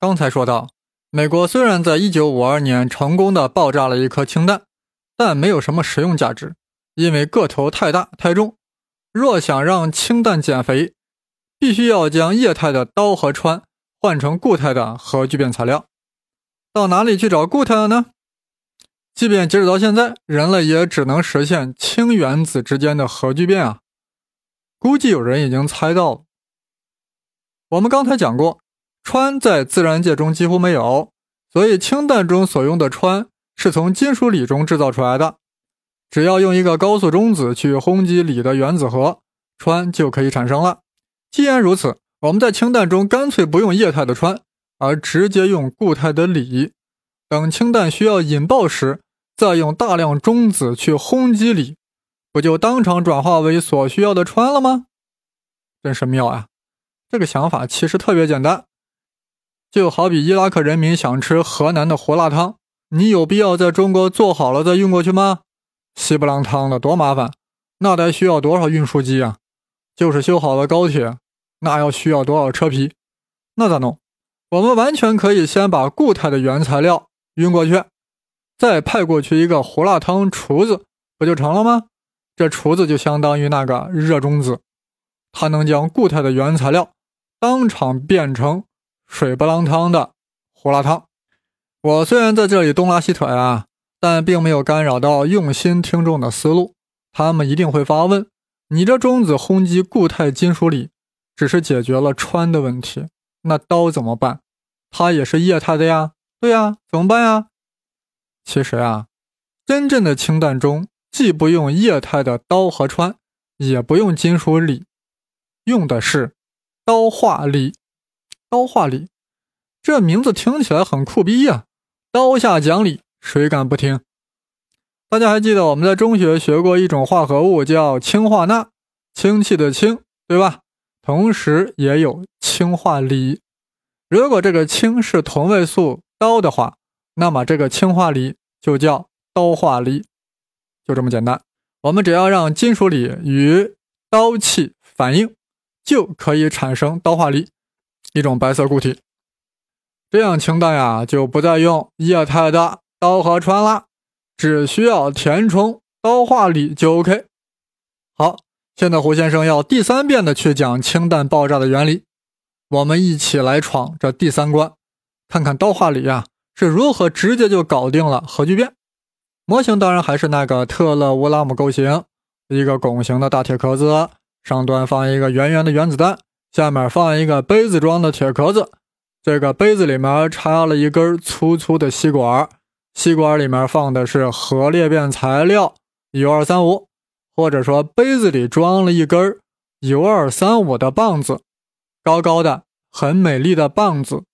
刚才说到，美国虽然在1952年成功的爆炸了一颗氢弹，但没有什么实用价值，因为个头太大太重。若想让氢弹减肥，必须要将液态的氘和氚换成固态的核聚变材料。到哪里去找固态的呢？即便截止到现在，人类也只能实现氢原子之间的核聚变啊。估计有人已经猜到了。我们刚才讲过。氚在自然界中几乎没有，所以氢弹中所用的氚是从金属锂中制造出来的。只要用一个高速中子去轰击锂的原子核，氚就可以产生了。既然如此，我们在氢弹中干脆不用液态的氚，而直接用固态的锂。等氢弹需要引爆时，再用大量中子去轰击锂，不就当场转化为所需要的氚了吗？真是妙啊！这个想法其实特别简单。就好比伊拉克人民想吃河南的胡辣汤，你有必要在中国做好了再运过去吗？稀不浪汤的多麻烦，那得需要多少运输机啊？就是修好了高铁，那要需要多少车皮？那咋弄？我们完全可以先把固态的原材料运过去，再派过去一个胡辣汤厨子，不就成了吗？这厨子就相当于那个热中子，它能将固态的原材料当场变成。水不浪汤的胡辣汤，我虽然在这里东拉西扯啊，但并没有干扰到用心听众的思路。他们一定会发问：你这中子轰击固态金属锂，只是解决了穿的问题，那刀怎么办？它也是液态的呀。对呀，怎么办呀？其实啊，真正的氢弹中既不用液态的刀和穿，也不用金属锂，用的是刀化锂。刀化锂，这名字听起来很酷逼呀！刀下讲理，谁敢不听？大家还记得我们在中学学过一种化合物叫氢化钠，氢气的氢，对吧？同时也有氢化锂。如果这个氢是同位素氘的话，那么这个氢化锂就叫氘化锂，就这么简单。我们只要让金属锂与氘气反应，就可以产生氘化锂。一种白色固体，这样氢弹呀就不再用液态的氘和氚了，只需要填充氘化锂就 OK。好，现在胡先生要第三遍的去讲氢弹爆炸的原理，我们一起来闯这第三关，看看氘化锂呀是如何直接就搞定了核聚变。模型当然还是那个特勒乌拉姆构型，一个拱形的大铁壳子，上端放一个圆圆的原子弹。下面放一个杯子装的铁壳子，这个杯子里面插了一根粗粗的吸管，吸管里面放的是核裂变材料铀二三五，或者说杯子里装了一根铀二三五的棒子，高高的、很美丽的棒子，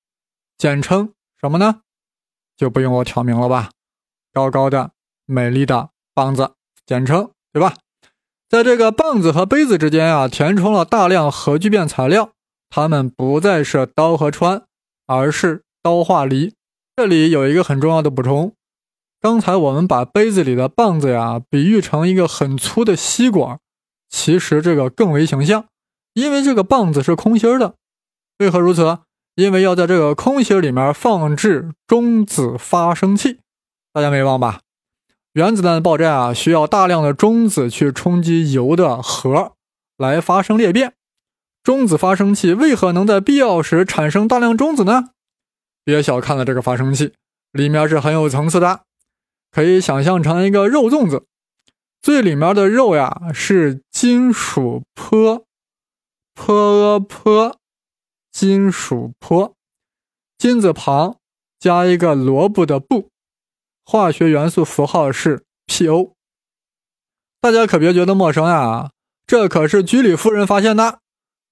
简称什么呢？就不用我挑明了吧，高高的、美丽的棒子，简称对吧？在这个棒子和杯子之间啊，填充了大量核聚变材料，它们不再是氘和氚，而是氘化锂。这里有一个很重要的补充：刚才我们把杯子里的棒子呀比喻成一个很粗的吸管，其实这个更为形象，因为这个棒子是空心的。为何如此？因为要在这个空心里面放置中子发生器，大家没忘吧？原子弹的爆炸啊，需要大量的中子去冲击铀的核来发生裂变。中子发生器为何能在必要时产生大量中子呢？别小看了这个发生器，里面是很有层次的，可以想象成一个肉粽子。最里面的肉呀是金属钋，钋钋，金属钋，金字旁加一个萝卜的卜。化学元素符号是 Po，大家可别觉得陌生呀，这可是居里夫人发现的。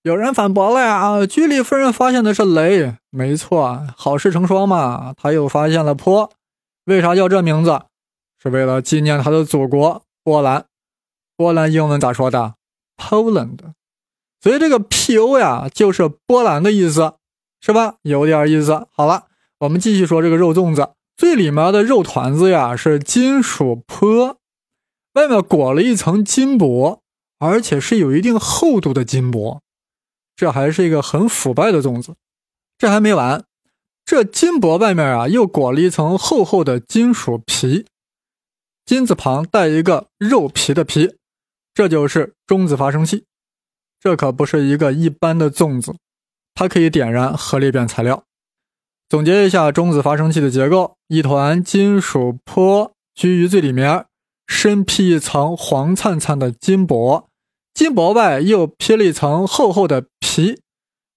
有人反驳了呀，居里夫人发现的是镭，没错，好事成双嘛，他又发现了钋，为啥叫这名字？是为了纪念他的祖国波兰，波兰英文咋说的？Poland，所以这个 Po 呀就是波兰的意思，是吧？有点意思。好了，我们继续说这个肉粽子。最里面的肉团子呀是金属钋，外面裹了一层金箔，而且是有一定厚度的金箔。这还是一个很腐败的粽子。这还没完，这金箔外面啊又裹了一层厚厚的金属皮，金字旁带一个肉皮的皮，这就是中子发生器。这可不是一个一般的粽子，它可以点燃核裂变材料。总结一下中子发生器的结构：一团金属钋居于最里面，身披一层黄灿灿的金箔，金箔外又披了一层厚厚的皮，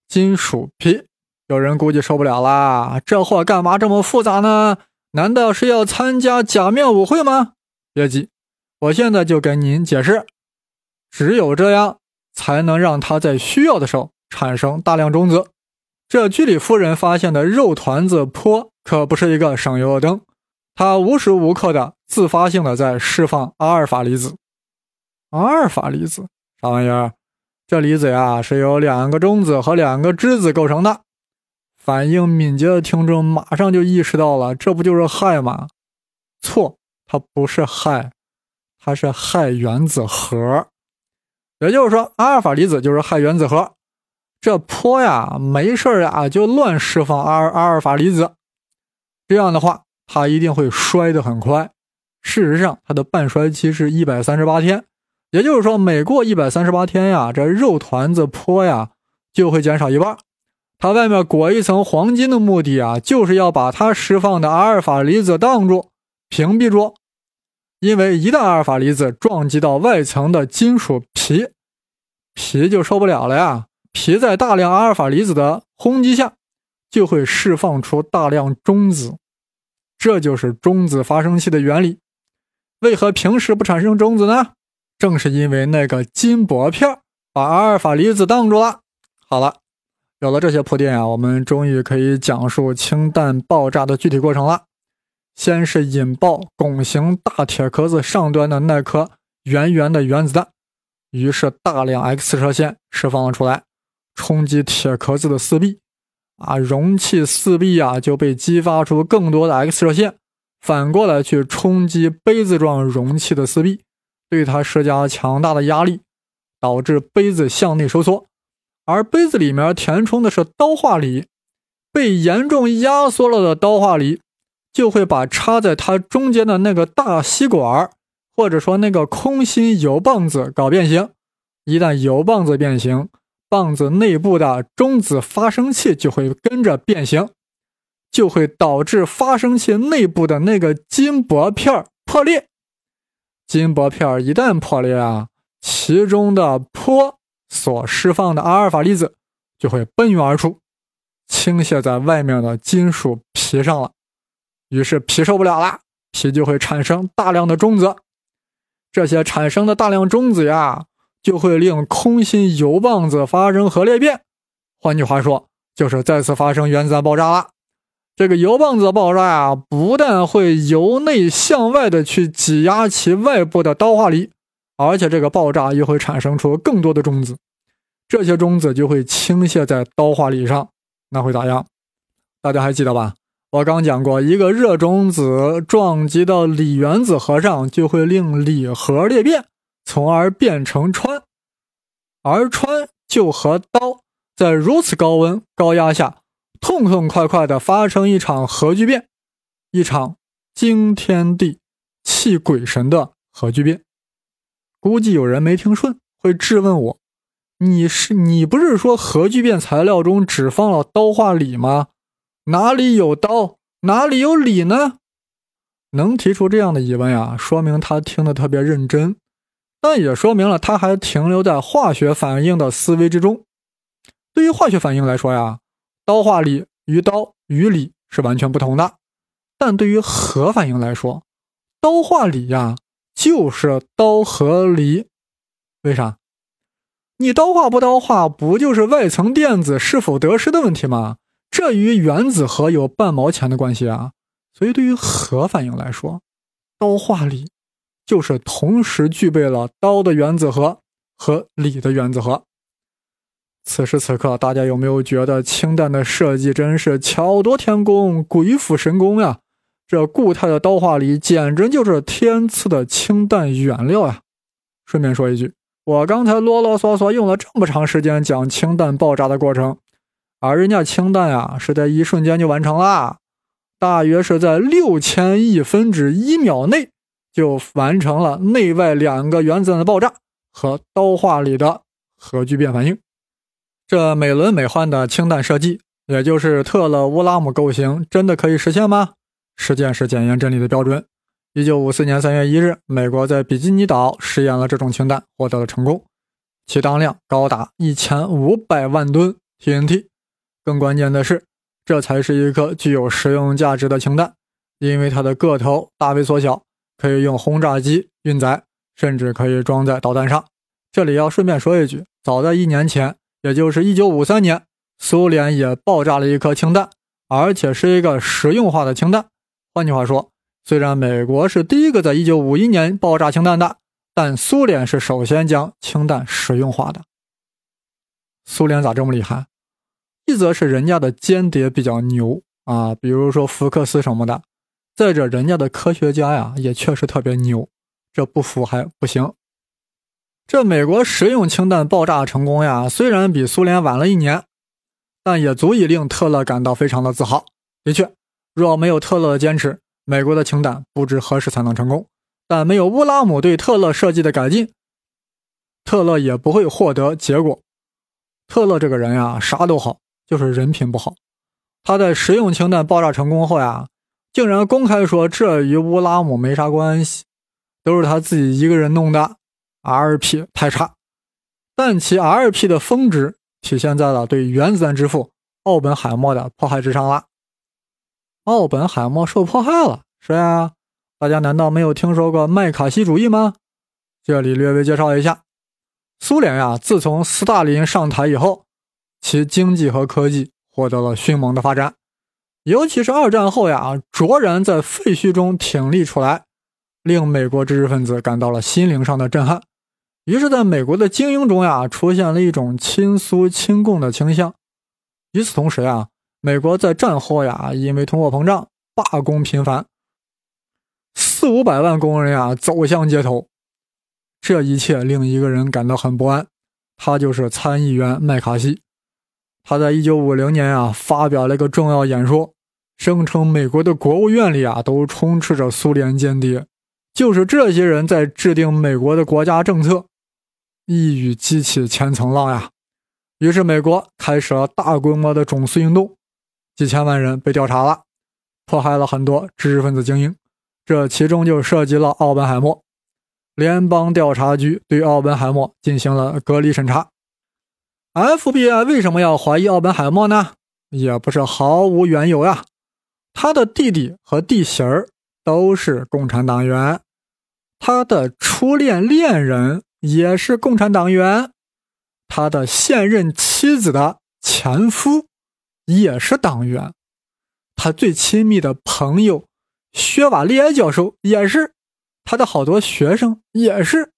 金属皮。有人估计受不了啦，这货干嘛这么复杂呢？难道是要参加假面舞会吗？别急，我现在就跟您解释，只有这样。才能让它在需要的时候产生大量中子。这居里夫人发现的肉团子钋可不是一个省油的灯，它无时无刻的自发性的在释放阿尔法离子。阿尔法离子啥玩意儿？这离子呀是由两个中子和两个质子构成的。反应敏捷的听众马上就意识到了，这不就是氦吗？错，它不是氦，它是氦原子核。也就是说，阿尔法离子就是氦原子核。这坡呀，没事呀就乱释放阿尔阿尔法离子，这样的话，它一定会衰得很快。事实上，它的半衰期是一百三十八天。也就是说，每过一百三十八天呀，这肉团子坡呀就会减少一半。它外面裹一层黄金的目的啊，就是要把它释放的阿尔法离子挡住、屏蔽住。因为一旦阿尔法离子撞击到外层的金属皮，皮就受不了了呀！皮在大量阿尔法离子的轰击下，就会释放出大量中子，这就是中子发生器的原理。为何平时不产生中子呢？正是因为那个金箔片把阿尔法离子挡住了。好了，有了这些铺垫啊，我们终于可以讲述氢弹爆炸的具体过程了。先是引爆拱形大铁壳子上端的那颗圆圆的原子弹，于是大量 X 射线释放了出来，冲击铁壳子的四壁，啊，容器四壁啊就被激发出更多的 X 射线，反过来去冲击杯子状容器的四壁，对它施加强大的压力，导致杯子向内收缩，而杯子里面填充的是刀化锂，被严重压缩了的刀化锂。就会把插在它中间的那个大吸管，或者说那个空心油棒子搞变形。一旦油棒子变形，棒子内部的中子发生器就会跟着变形，就会导致发生器内部的那个金箔片破裂。金箔片一旦破裂啊，其中的钋所释放的阿尔法粒子就会奔涌而出，倾泻在外面的金属皮上了。于是皮受不了了，皮就会产生大量的中子，这些产生的大量中子呀，就会令空心铀棒子发生核裂变，换句话说，就是再次发生原子弹爆炸了。这个铀棒子爆炸呀，不但会由内向外的去挤压其外部的刀化锂，而且这个爆炸又会产生出更多的中子，这些中子就会倾泻在刀化锂上，那会咋样？大家还记得吧？我刚讲过，一个热中子撞击到锂原子核上，就会令锂核裂变，从而变成氚，而川就和刀在如此高温高压下，痛痛快快地发生一场核聚变，一场惊天地泣鬼神的核聚变。估计有人没听顺，会质问我：“你是你不是说核聚变材料中只放了刀化锂吗？”哪里有刀，哪里有理呢？能提出这样的疑问呀，说明他听得特别认真，但也说明了它还停留在化学反应的思维之中。对于化学反应来说呀，刀化锂与刀与锂是完全不同的；但对于核反应来说，刀化锂呀就是刀和锂。为啥？你刀化不刀化，不就是外层电子是否得失的问题吗？这与原子核有半毛钱的关系啊！所以对于核反应来说，刀化锂就是同时具备了刀的原子核和锂的原子核。此时此刻，大家有没有觉得氢弹的设计真是巧夺天工、鬼斧神工呀？这固态的刀化锂简直就是天赐的氢弹原料呀！顺便说一句，我刚才啰啰嗦嗦用了这么长时间讲氢弹爆炸的过程。而人家氢弹呀是在一瞬间就完成了，大约是在六千亿分之一秒内就完成了内外两个原子弹的爆炸和刀化里的核聚变反应。这美轮美奂的氢弹设计，也就是特勒乌拉姆构型，真的可以实现吗？实践是检验真理的标准。一九五四年三月一日，美国在比基尼岛试验了这种氢弹，获得了成功，其当量高达一千五百万吨 TNT。更关键的是，这才是一颗具有实用价值的氢弹，因为它的个头大为缩小，可以用轰炸机运载，甚至可以装在导弹上。这里要顺便说一句，早在一年前。也就是一九五三年，苏联也爆炸了一颗氢弹，而且是一个实用化的氢弹。换句话说，虽然美国是第一个在一九五一年爆炸氢弹的，但苏联是首先将氢弹实用化的。苏联咋这么厉害？一则是人家的间谍比较牛啊，比如说福克斯什么的；再者，人家的科学家呀也确实特别牛，这不服还不行。这美国实用氢弹爆炸成功呀，虽然比苏联晚了一年，但也足以令特勒感到非常的自豪。的确，若没有特勒的坚持，美国的氢弹不知何时才能成功。但没有乌拉姆对特勒设计的改进，特勒也不会获得结果。特勒这个人呀，啥都好，就是人品不好。他在实用氢弹爆炸成功后呀，竟然公开说这与乌拉姆没啥关系，都是他自己一个人弄的。R.P. 太差，但其 R.P. 的峰值体现在了对原子弹之父奥本海默的迫害之上了。奥本海默受迫害了，是啊？大家难道没有听说过麦卡锡主义吗？这里略微介绍一下，苏联呀，自从斯大林上台以后，其经济和科技获得了迅猛的发展，尤其是二战后呀，卓然在废墟中挺立出来，令美国知识分子感到了心灵上的震撼。于是，在美国的精英中呀，出现了一种亲苏亲共的倾向。与此同时呀，美国在战后呀，因为通货膨胀，罢工频繁，四五百万工人呀走向街头。这一切令一个人感到很不安，他就是参议员麦卡锡。他在一九五零年啊，发表了一个重要演说，声称美国的国务院里啊都充斥着苏联间谍，就是这些人在制定美国的国家政策。一语激起千层浪呀！于是美国开始了大规模的种族运动，几千万人被调查了，迫害了很多知识分子精英，这其中就涉及了奥本海默。联邦调查局对奥本海默进行了隔离审查。FBI 为什么要怀疑奥本海默呢？也不是毫无缘由呀。他的弟弟和弟媳儿都是共产党员，他的初恋恋人。也是共产党员，他的现任妻子的前夫也是党员，他最亲密的朋友薛瓦利埃教授也是，他的好多学生也是，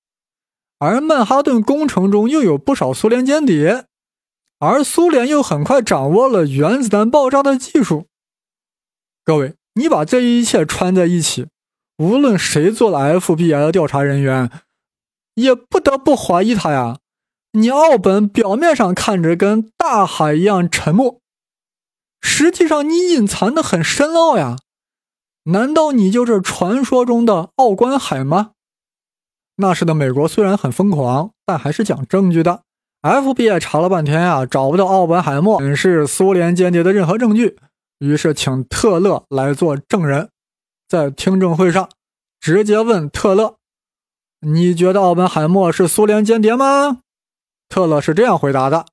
而曼哈顿工程中又有不少苏联间谍，而苏联又很快掌握了原子弹爆炸的技术。各位，你把这一切串在一起，无论谁做了 FBI 的调查人员。也不得不怀疑他呀！你奥本表面上看着跟大海一样沉默，实际上你隐藏的很深奥呀！难道你就是传说中的奥关海吗？那时的美国虽然很疯狂，但还是讲证据的。FBI 查了半天啊，找不到奥本海默是苏联间谍的任何证据，于是请特勒来做证人，在听证会上直接问特勒。你觉得奥本海默是苏联间谍吗？特勒是这样回答的：“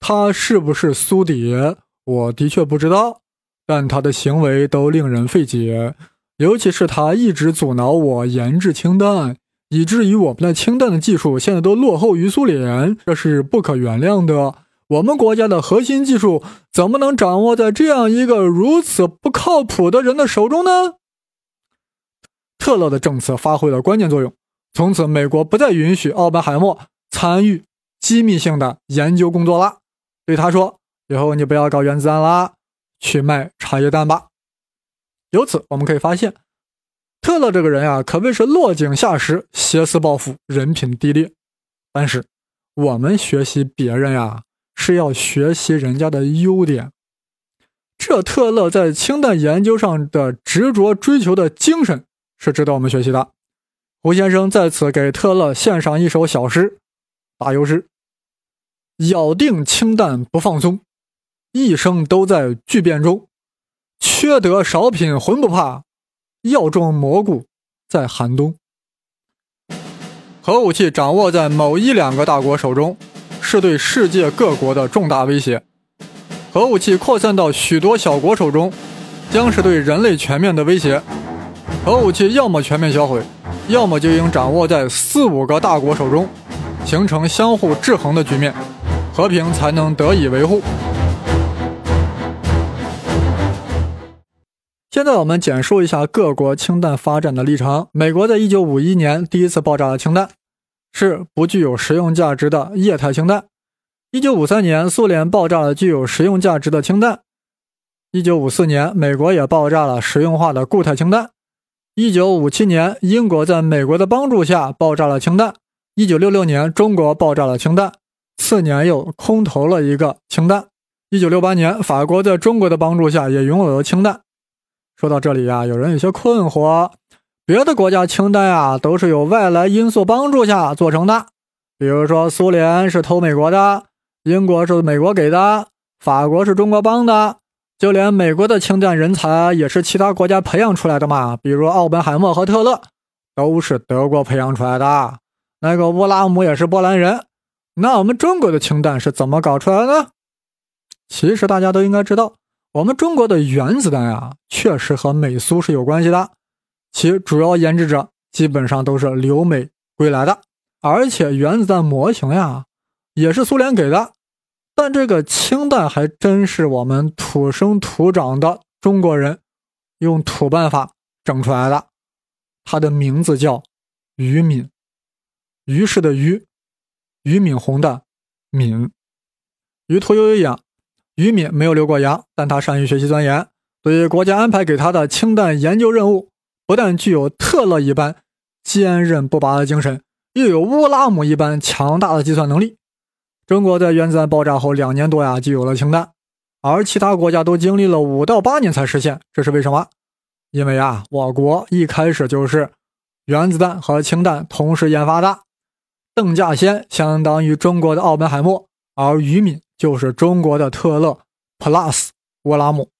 他是不是苏谍，我的确不知道，但他的行为都令人费解，尤其是他一直阻挠我研制氢弹，以至于我们的氢弹的技术现在都落后于苏联，这是不可原谅的。我们国家的核心技术怎么能掌握在这样一个如此不靠谱的人的手中呢？”特勒的政策发挥了关键作用，从此美国不再允许奥本海默参与机密性的研究工作了。对他说：“以后你不要搞原子弹啦，去卖茶叶蛋吧。”由此我们可以发现，特勒这个人啊，可谓是落井下石、挟私报复、人品低劣。但是我们学习别人呀，是要学习人家的优点。这特勒在氢弹研究上的执着追求的精神是值得我们学习的。胡先生在此给特勒献上一首小诗，打油诗：咬定氢弹不放松，一生都在巨变中，缺德少品浑不怕，要种蘑菇在寒冬。核武器掌握在某一两个大国手中，是对世界各国的重大威胁。核武器扩散到许多小国手中，将是对人类全面的威胁。核武器要么全面销毁，要么就应掌握在四五个大国手中，形成相互制衡的局面，和平才能得以维护。现在我们简述一下各国氢弹发展的历程。美国在一九五一年第一次爆炸了氢弹，是不具有实用价值的液态氢弹。一九五三年，苏联爆炸了具有实用价值的氢弹。一九五四年，美国也爆炸了实用化的固态氢弹。一九五七年，英国在美国的帮助下爆炸了氢弹。一九六六年，中国爆炸了氢弹，次年又空投了一个氢弹。一九六八年，法国在中国的帮助下也拥有了氢弹。说到这里呀，有人有些困惑，别的国家氢弹呀都是有外来因素帮助下做成的，比如说苏联是偷美国的。英国是美国给的，法国是中国帮的，就连美国的氢弹人才也是其他国家培养出来的嘛。比如奥本海默和特勒都是德国培养出来的，那个乌拉姆也是波兰人。那我们中国的氢弹是怎么搞出来的？其实大家都应该知道，我们中国的原子弹呀，确实和美苏是有关系的，其主要研制者基本上都是留美归来的，而且原子弹模型呀。也是苏联给的，但这个氢弹还真是我们土生土长的中国人用土办法整出来的。它的名字叫于敏，于氏的于，俞敏洪的敏。与屠呦呦一样，于敏没有留过洋，但他善于学习钻研。对于国家安排给他的氢弹研究任务，不但具有特勒一般坚韧不拔的精神，又有乌拉姆一般强大的计算能力。中国在原子弹爆炸后两年多呀，就有了氢弹，而其他国家都经历了五到八年才实现，这是为什么？因为啊，我国一开始就是原子弹和氢弹同时研发的。邓稼先相当于中国的奥本海默，而于敏就是中国的特勒 Plus 乌拉姆。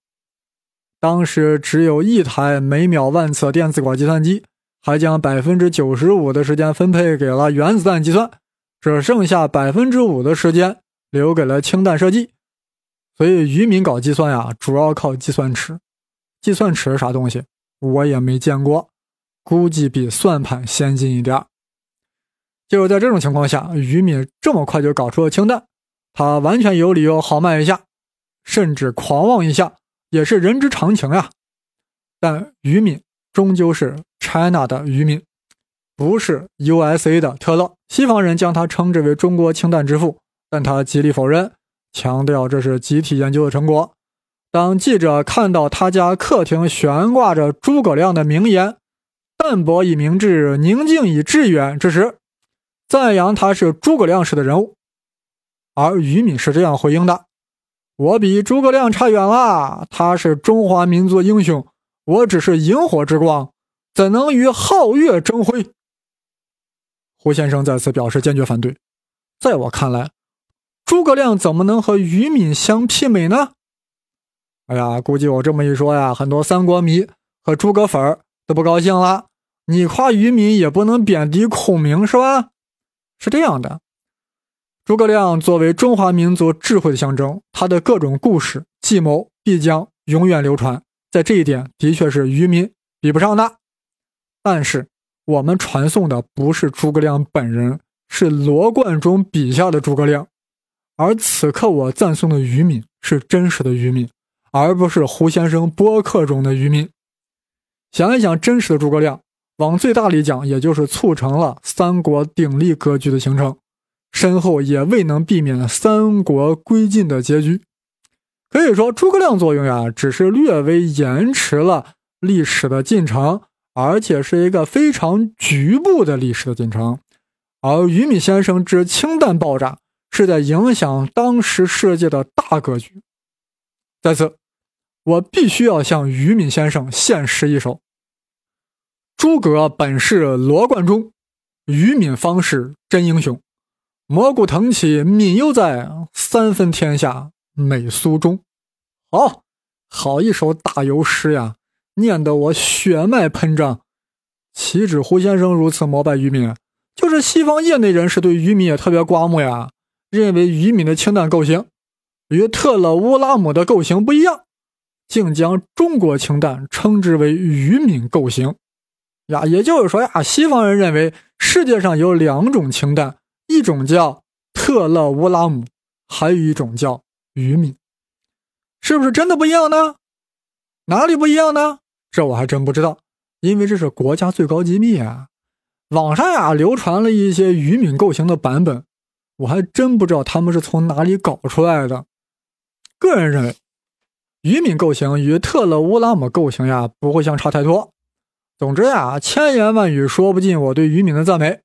当时只有一台每秒万次电子管计算机，还将百分之九十五的时间分配给了原子弹计算。只剩下百分之五的时间留给了氢弹设计，所以渔民搞计算呀，主要靠计算尺。计算尺是啥东西？我也没见过，估计比算盘先进一点。就是在这种情况下，渔民这么快就搞出了氢弹，他完全有理由豪迈一下，甚至狂妄一下，也是人之常情呀。但渔民终究是 China 的渔民。不是 USA 的特勒，西方人将他称之为中国氢弹之父，但他极力否认，强调这是集体研究的成果。当记者看到他家客厅悬挂着诸葛亮的名言“淡泊以明志，宁静以致远”之时，赞扬他是诸葛亮式的人物。而于敏是这样回应的：“我比诸葛亮差远了，他是中华民族英雄，我只是萤火之光，怎能与皓月争辉？”胡先生再次表示坚决反对。在我看来，诸葛亮怎么能和于敏相媲美呢？哎呀，估计我这么一说呀，很多三国迷和诸葛粉都不高兴了。你夸于敏也不能贬低孔明是吧？是这样的，诸葛亮作为中华民族智慧的象征，他的各种故事计谋必将永远流传。在这一点，的确是愚民比不上的。但是。我们传颂的不是诸葛亮本人，是罗贯中笔下的诸葛亮，而此刻我赞颂的愚民是真实的愚民，而不是胡先生播客中的愚民。想一想，真实的诸葛亮，往最大里讲，也就是促成了三国鼎立格局的形成，身后也未能避免三国归晋的结局。可以说，诸葛亮作用呀，只是略微延迟了历史的进程。而且是一个非常局部的历史的进程，而于敏先生之氢弹爆炸是在影响当时世界的大格局。在此，我必须要向于敏先生献诗一首：“诸葛本是罗贯中，于敏方是真英雄。蘑菇腾起敏犹在，三分天下美苏中。”好，好一首打油诗呀，念得我血脉喷张。岂止胡先生如此膜拜于敏，就是西方业内人士对于敏也特别刮目呀，认为于敏的氢弹构型与特勒乌拉姆的构型不一样，竟将中国氢弹称之为于敏构型。呀，也就是说呀，西方人认为世界上有两种氢弹，一种叫特勒乌拉姆，还有一种叫于敏，是不是真的不一样呢？哪里不一样呢？这我还真不知道。因为这是国家最高机密啊！网上呀流传了一些于敏构型的版本，我还真不知道他们是从哪里搞出来的。个人认为，于敏构型与特勒乌拉姆构型呀不会相差太多。总之呀，千言万语说不尽我对于敏的赞美。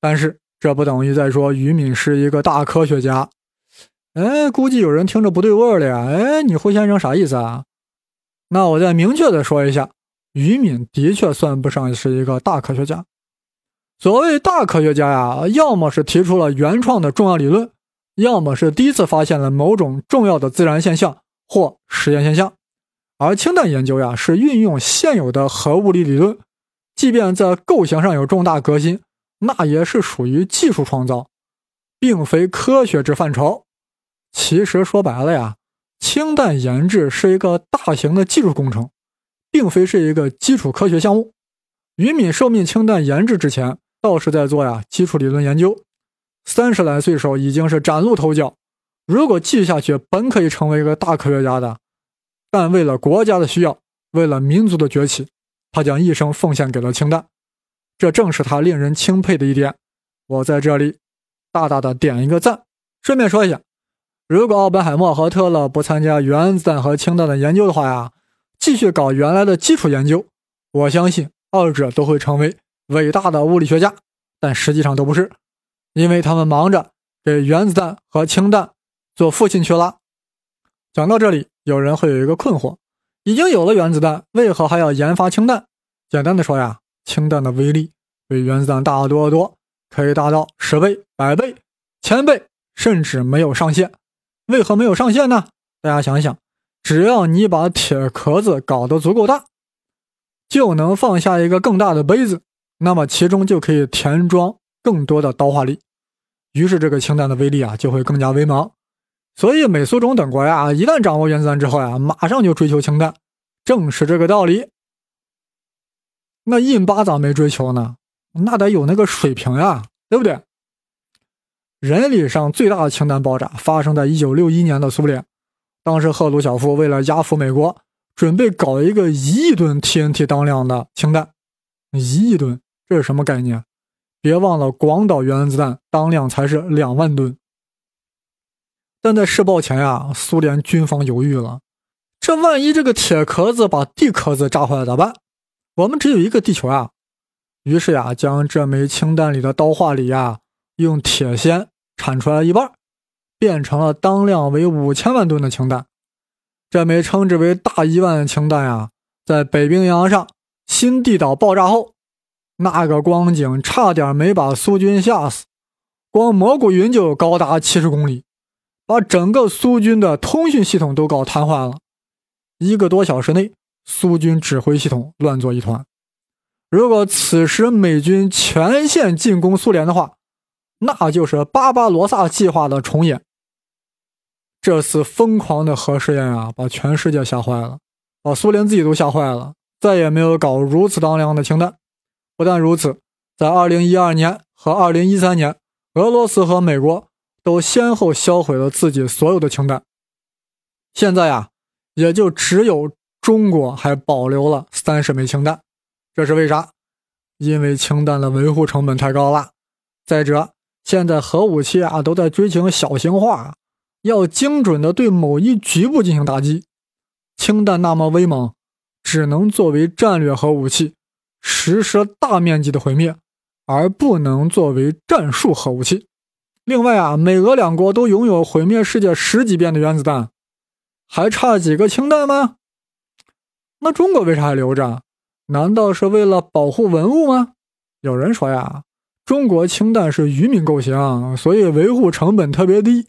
但是这不等于在说于敏是一个大科学家。哎，估计有人听着不对味了呀！哎，你胡先生啥意思啊？那我再明确的说一下。于敏的确算不上是一个大科学家。所谓大科学家呀，要么是提出了原创的重要理论，要么是第一次发现了某种重要的自然现象或实验现象。而氢弹研究呀，是运用现有的核物理理论，即便在构型上有重大革新，那也是属于技术创造，并非科学之范畴。其实说白了呀，氢弹研制是一个大型的技术工程。并非是一个基础科学项目。于敏受命氢弹研制之前，倒是在做呀基础理论研究。三十来岁时候已经是崭露头角。如果继续下去，本可以成为一个大科学家的。但为了国家的需要，为了民族的崛起，他将一生奉献给了氢弹。这正是他令人钦佩的一点。我在这里大大的点一个赞。顺便说一下，如果奥本海默和特勒不参加原子弹和氢弹的研究的话呀。继续搞原来的基础研究，我相信二者都会成为伟大的物理学家，但实际上都不是，因为他们忙着给原子弹和氢弹做父亲去了。讲到这里，有人会有一个困惑：已经有了原子弹，为何还要研发氢弹？简单的说呀，氢弹的威力比原子弹大多多，可以达到十倍、百倍、千倍，甚至没有上限。为何没有上限呢？大家想想。只要你把铁壳子搞得足够大，就能放下一个更大的杯子，那么其中就可以填装更多的导化力，于是这个氢弹的威力啊就会更加威猛。所以美苏中等国呀，一旦掌握原子弹之后呀，马上就追求氢弹，正是这个道理。那印巴咋没追求呢？那得有那个水平呀，对不对？人类上最大的氢弹爆炸发生在一九六一年的苏联。当时赫鲁晓夫为了压服美国，准备搞一个一亿吨 TNT 当量的氢弹。一亿吨，这是什么概念？别忘了，广岛原子弹当量才是两万吨。但在试爆前呀，苏联军方犹豫了。这万一这个铁壳子把地壳子炸坏了咋办？我们只有一个地球啊。于是呀，将这枚氢弹里的导化锂呀，用铁锨铲出来一半。变成了当量为五千万吨的氢弹，这枚称之为“大一万”的氢弹呀，在北冰洋上新地岛爆炸后，那个光景差点没把苏军吓死。光蘑菇云就高达七十公里，把整个苏军的通讯系统都搞瘫痪了。一个多小时内，苏军指挥系统乱作一团。如果此时美军全线进攻苏联的话，那就是巴巴罗萨计划的重演。这次疯狂的核试验啊，把全世界吓坏了，把苏联自己都吓坏了，再也没有搞如此当量的氢弹。不但如此，在2012年和2013年，俄罗斯和美国都先后销毁了自己所有的氢弹。现在呀，也就只有中国还保留了三十枚氢弹。这是为啥？因为氢弹的维护成本太高了。再者，现在核武器啊都在追求小型化。要精准的对某一局部进行打击，氢弹那么威猛，只能作为战略核武器实施大面积的毁灭，而不能作为战术核武器。另外啊，美俄两国都拥有毁灭世界十几遍的原子弹，还差几个氢弹吗？那中国为啥还留着？难道是为了保护文物吗？有人说呀，中国氢弹是渔民构型，所以维护成本特别低。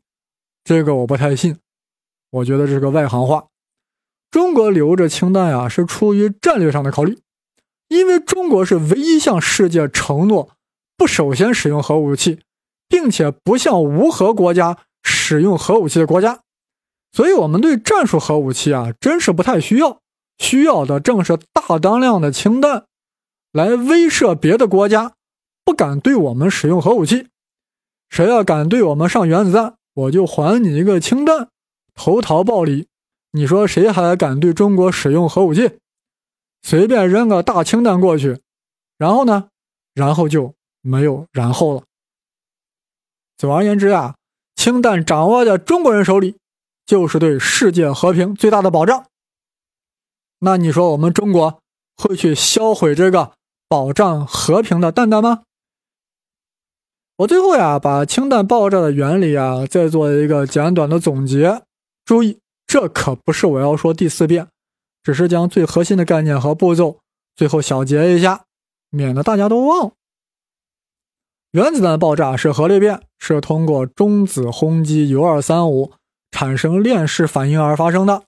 这个我不太信，我觉得这是个外行话。中国留着氢弹呀，是出于战略上的考虑，因为中国是唯一向世界承诺不首先使用核武器，并且不向无核国家使用核武器的国家，所以我们对战术核武器啊，真是不太需要。需要的正是大当量的氢弹，来威慑别的国家，不敢对我们使用核武器。谁要敢对我们上原子弹，我就还你一个氢弹，投桃报李。你说谁还敢对中国使用核武器？随便扔个大氢弹过去，然后呢？然后就没有然后了。总而言之啊，氢弹掌握在中国人手里，就是对世界和平最大的保障。那你说我们中国会去销毁这个保障和平的蛋蛋吗？我最后呀，把氢弹爆炸的原理啊，再做一个简短的总结。注意，这可不是我要说第四遍，只是将最核心的概念和步骤最后小结一下，免得大家都忘。原子弹爆炸是核裂变，是通过中子轰击铀二三五产生链式反应而发生的。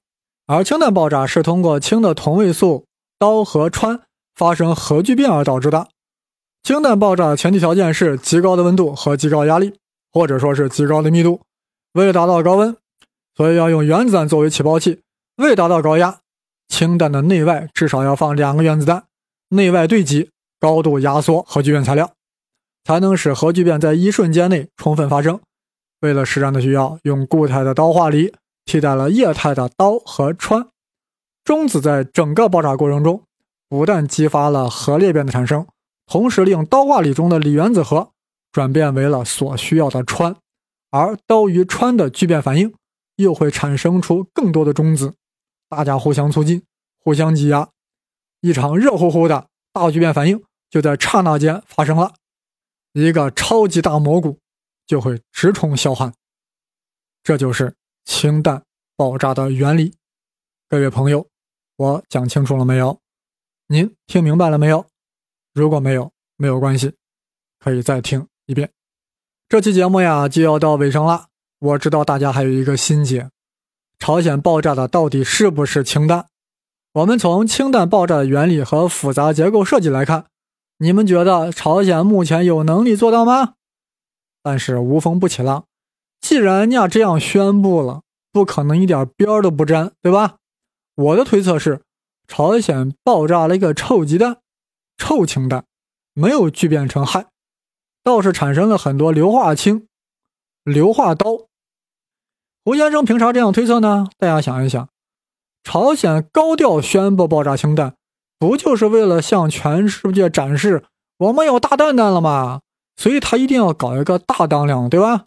而氢弹爆炸是通过氢的同位素氘和氚发生核聚变而导致的。氢弹爆炸的前提条件是极高的温度和极高压力，或者说是极高的密度。为了达到高温，所以要用原子弹作为起爆器。为达到高压，氢弹的内外至少要放两个原子弹，内外对极，高度压缩核聚变材料，才能使核聚变在一瞬间内充分发生。为了实战的需要，用固态的氘化锂。替代了液态的氘和氚，中子在整个爆炸过程中不但激发了核裂变的产生，同时令氘化锂中的锂原子核转变为了所需要的氚，而氘与氚的聚变反应又会产生出更多的中子，大家互相促进、互相挤压，一场热乎乎的大聚变反应就在刹那间发生了，一个超级大蘑菇就会直冲霄汉，这就是。氢弹爆炸的原理，各位朋友，我讲清楚了没有？您听明白了没有？如果没有，没有关系，可以再听一遍。这期节目呀就要到尾声了。我知道大家还有一个心结：朝鲜爆炸的到底是不是氢弹？我们从氢弹爆炸的原理和复杂结构设计来看，你们觉得朝鲜目前有能力做到吗？但是无风不起浪。既然人家这样宣布了，不可能一点边儿都不沾，对吧？我的推测是，朝鲜爆炸了一个臭鸡蛋、臭氢弹，没有聚变成氦，倒是产生了很多硫化氢、硫化氘。胡先生凭啥这样推测呢？大家想一想，朝鲜高调宣布爆炸氢弹，不就是为了向全世界展示我们有大蛋蛋了吗？所以他一定要搞一个大当量，对吧？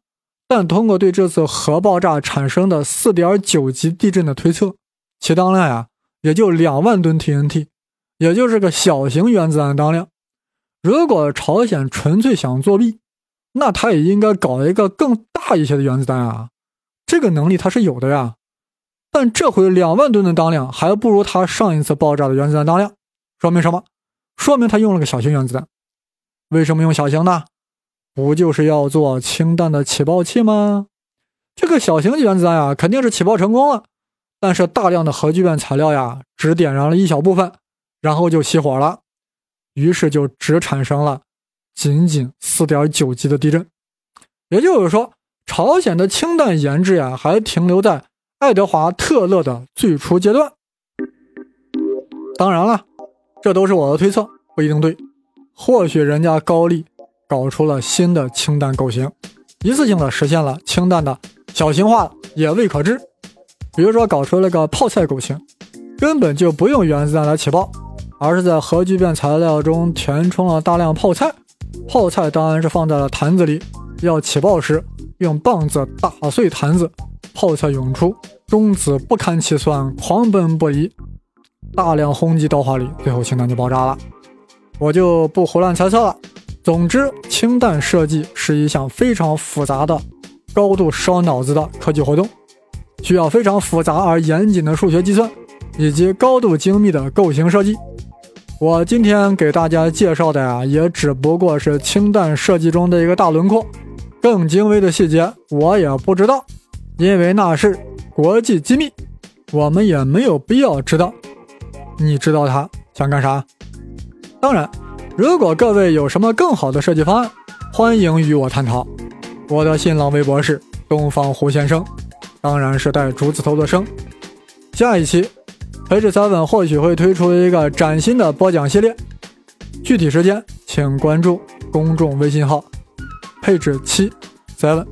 但通过对这次核爆炸产生的4.9级地震的推测，其当量呀也就两万吨 TNT，也就是个小型原子弹当量。如果朝鲜纯粹想作弊，那他也应该搞一个更大一些的原子弹啊，这个能力他是有的呀。但这回两万吨的当量还不如他上一次爆炸的原子弹当量，说明什么？说明他用了个小型原子弹。为什么用小型呢？不就是要做氢弹的起爆器吗？这个小型原子弹呀，肯定是起爆成功了，但是大量的核聚变材料呀，只点燃了一小部分，然后就熄火了，于是就只产生了仅仅四点九级的地震。也就是说，朝鲜的氢弹研制呀，还停留在爱德华·特勒的最初阶段。当然了，这都是我的推测，不一定对，或许人家高丽。搞出了新的氢弹构型，一次性的实现了氢弹的小型化也未可知。比如说搞出了个泡菜构型，根本就不用原子弹来起爆，而是在核聚变材料中填充了大量泡菜。泡菜当然是放在了坛子里，要起爆时用棒子打碎坛子，泡菜涌出，中子不堪其酸，狂奔不已，大量轰击氘化里，最后氢弹就爆炸了。我就不胡乱猜测了。总之，氢弹设计是一项非常复杂的、高度烧脑子的科技活动，需要非常复杂而严谨的数学计算，以及高度精密的构型设计。我今天给大家介绍的呀，也只不过是氢弹设计中的一个大轮廓，更精微的细节我也不知道，因为那是国际机密，我们也没有必要知道。你知道它想干啥？当然，如果各位有什么更好的设计方案，欢迎与我探讨。我的新浪微博是东方胡先生，当然是带竹字头的生。下一期，培智 seven 或许会推出一个崭新的播讲系列，具体时间请关注公众微信号“配置七 seven”。